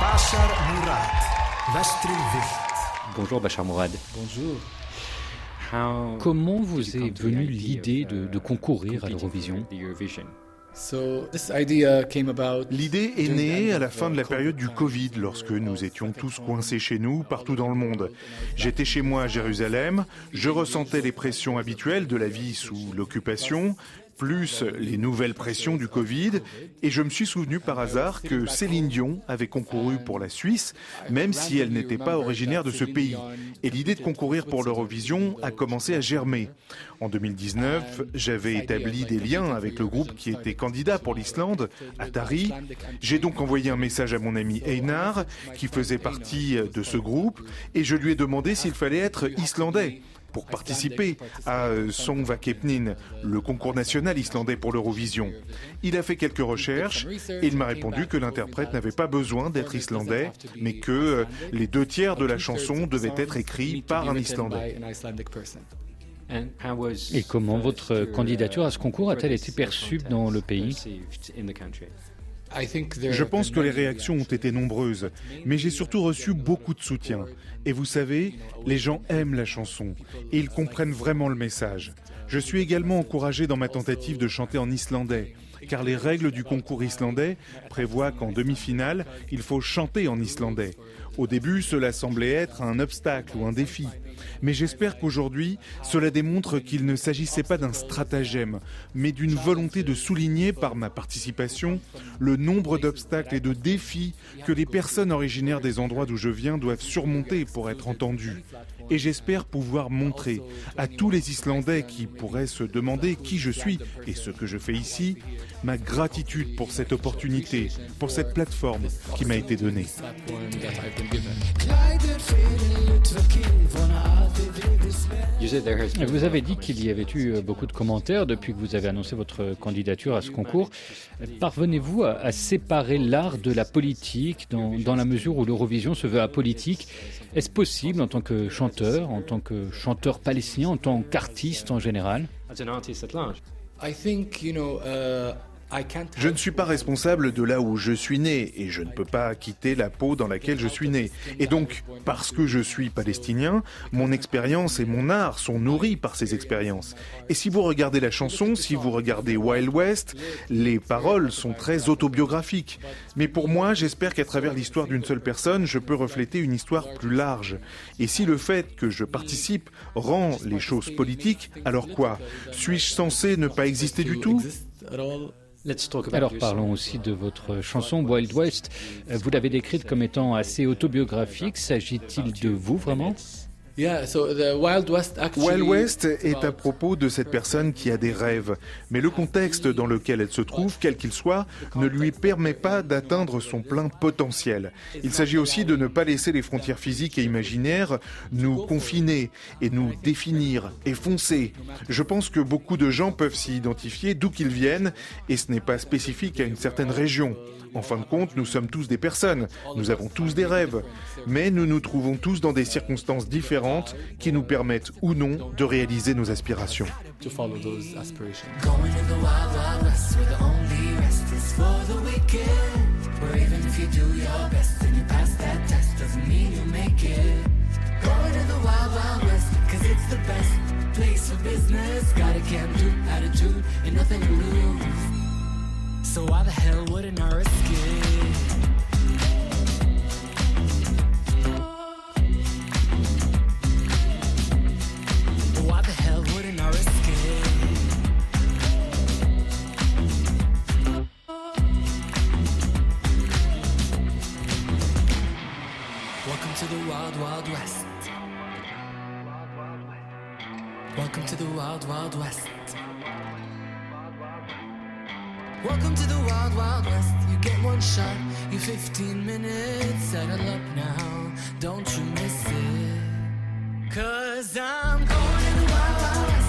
Bachar Mourad. Bonjour Bachar Mourad. Bonjour. Comment vous est venue l'idée de, de concourir à l'Eurovision? L'idée est née à la fin de la période du Covid, lorsque nous étions tous coincés chez nous, partout dans le monde. J'étais chez moi à Jérusalem, je ressentais les pressions habituelles de la vie sous l'occupation, plus les nouvelles pressions du Covid, et je me suis souvenu par hasard que Céline Dion avait concouru pour la Suisse, même si elle n'était pas originaire de ce pays. Et l'idée de concourir pour l'Eurovision a commencé à germer. En 2019, j'avais établi des liens avec le groupe qui était candidat pour l'Islande, Atari. J'ai donc envoyé un message à mon ami Einar, qui faisait partie de ce groupe, et je lui ai demandé s'il fallait être islandais pour participer à Song Vakepnin, le concours national islandais pour l'Eurovision. Il a fait quelques recherches et il m'a répondu que l'interprète n'avait pas besoin d'être islandais, mais que euh, les deux tiers de la chanson devaient être écrits par un Islandais. Et comment votre candidature à ce concours a-t-elle été perçue dans le pays? Je pense que les réactions ont été nombreuses, mais j'ai surtout reçu beaucoup de soutien. Et vous savez, les gens aiment la chanson et ils comprennent vraiment le message. Je suis également encouragé dans ma tentative de chanter en islandais, car les règles du concours islandais prévoient qu'en demi-finale, il faut chanter en islandais. Au début, cela semblait être un obstacle ou un défi. Mais j'espère qu'aujourd'hui, cela démontre qu'il ne s'agissait pas d'un stratagème, mais d'une volonté de souligner par ma participation le nombre d'obstacles et de défis que les personnes originaires des endroits d'où je viens doivent surmonter pour être entendues. Et j'espère pouvoir montrer à tous les Islandais qui pourraient se demander qui je suis et ce que je fais ici, ma gratitude pour cette opportunité, pour cette plateforme qui m'a été donnée. Vous avez dit qu'il y avait eu euh, beaucoup de commentaires depuis que vous avez annoncé votre candidature à ce concours. Parvenez-vous à, séparer l'art de la politique dans, dans la mesure où l'Eurovision se veut apolitique? Est-ce possible en tant que chanteur, en tant que chanteur palestinien, en tant qu'artiste en général? Je ne suis pas responsable de là où je suis né et je ne peux pas quitter la peau dans laquelle je suis né. Et donc, parce que je suis palestinien, mon expérience et mon art sont nourris par ces expériences. Et si vous regardez la chanson, si vous regardez Wild West, les paroles sont très autobiographiques. Mais pour moi, j'espère qu'à travers l'histoire d'une seule personne, je peux refléter une histoire plus large. Et si le fait que je participe rend les choses politiques, alors quoi? Suis-je censé ne pas exister du tout? Alors parlons aussi de votre chanson Wild West. Euh, vous l'avez décrite comme étant assez autobiographique. S'agit-il de vous vraiment? Wild West, est à propos de cette personne qui a des rêves, mais le contexte dans lequel elle se trouve, quel qu'il soit, ne lui permet pas d'atteindre son plein potentiel. Il s'agit aussi de ne pas laisser les frontières physiques et imaginaires nous confiner et nous définir et foncer. Je pense que beaucoup de gens peuvent s'y identifier d'où qu'ils viennent, et ce n'est pas spécifique à une certaine région. En fin de compte, nous sommes tous des personnes, nous avons tous des rêves, mais nous nous trouvons tous dans des circonstances différentes qui nous permettent ou non de réaliser nos aspirations. So why the hell wouldn't I risk it? Welcome to the wild, wild west. Welcome to the wild, wild west. You get one shot, you 15 minutes. Settle up now, don't you miss it. Cause I'm going to the wild, wild west